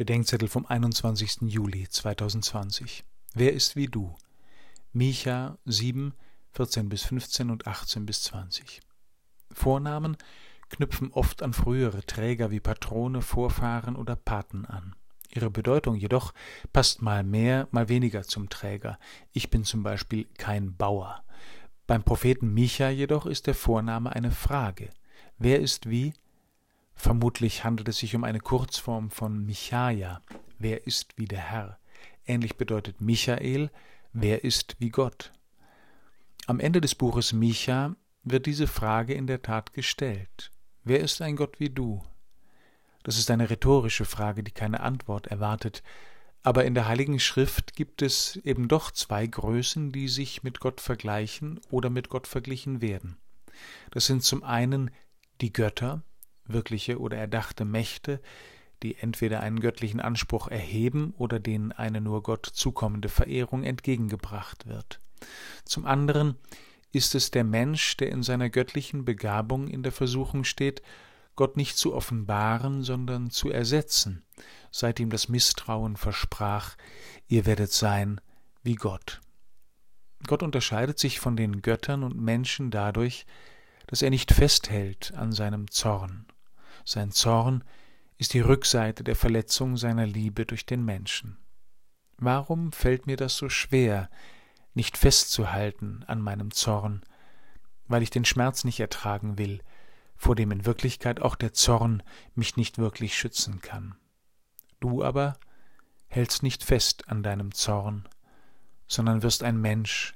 Bedenkzettel vom 21. Juli 2020. Wer ist wie du? Micha 7, 14 bis 15 und 18 bis 20. Vornamen knüpfen oft an frühere Träger wie Patrone, Vorfahren oder Paten an. Ihre Bedeutung jedoch passt mal mehr, mal weniger zum Träger. Ich bin zum Beispiel kein Bauer. Beim Propheten Micha jedoch ist der Vorname eine Frage. Wer ist wie? Vermutlich handelt es sich um eine Kurzform von Michaja, wer ist wie der Herr. Ähnlich bedeutet Michael, wer ist wie Gott. Am Ende des Buches Micha wird diese Frage in der Tat gestellt. Wer ist ein Gott wie du? Das ist eine rhetorische Frage, die keine Antwort erwartet, aber in der Heiligen Schrift gibt es eben doch zwei Größen, die sich mit Gott vergleichen oder mit Gott verglichen werden. Das sind zum einen die Götter, wirkliche oder erdachte Mächte, die entweder einen göttlichen Anspruch erheben oder denen eine nur Gott zukommende Verehrung entgegengebracht wird. Zum anderen ist es der Mensch, der in seiner göttlichen Begabung in der Versuchung steht, Gott nicht zu offenbaren, sondern zu ersetzen, seit ihm das Misstrauen versprach, ihr werdet sein wie Gott. Gott unterscheidet sich von den Göttern und Menschen dadurch, dass er nicht festhält an seinem Zorn. Sein Zorn ist die Rückseite der Verletzung seiner Liebe durch den Menschen. Warum fällt mir das so schwer, nicht festzuhalten an meinem Zorn, weil ich den Schmerz nicht ertragen will, vor dem in Wirklichkeit auch der Zorn mich nicht wirklich schützen kann. Du aber hältst nicht fest an deinem Zorn, sondern wirst ein Mensch,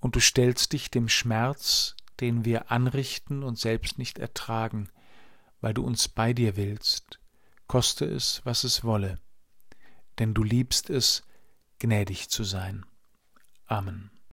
und du stellst dich dem Schmerz, den wir anrichten und selbst nicht ertragen, weil du uns bei dir willst, koste es, was es wolle, denn du liebst es, gnädig zu sein. Amen.